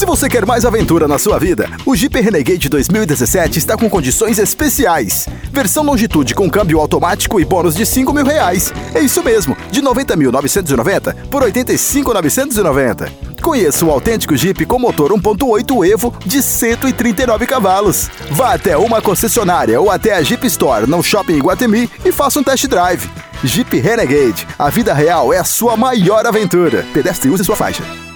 Se você quer mais aventura na sua vida, o Jeep Renegade 2017 está com condições especiais. Versão longitude com câmbio automático e bônus de 5 mil reais. É isso mesmo, de 90.990 por 85.990. Conheça o autêntico Jeep com motor 1.8 Evo de 139 cavalos. Vá até uma concessionária ou até a Jeep Store no Shopping Iguatemi e faça um test drive. Jeep Renegade. A vida real é a sua maior aventura. Pedestre use sua faixa.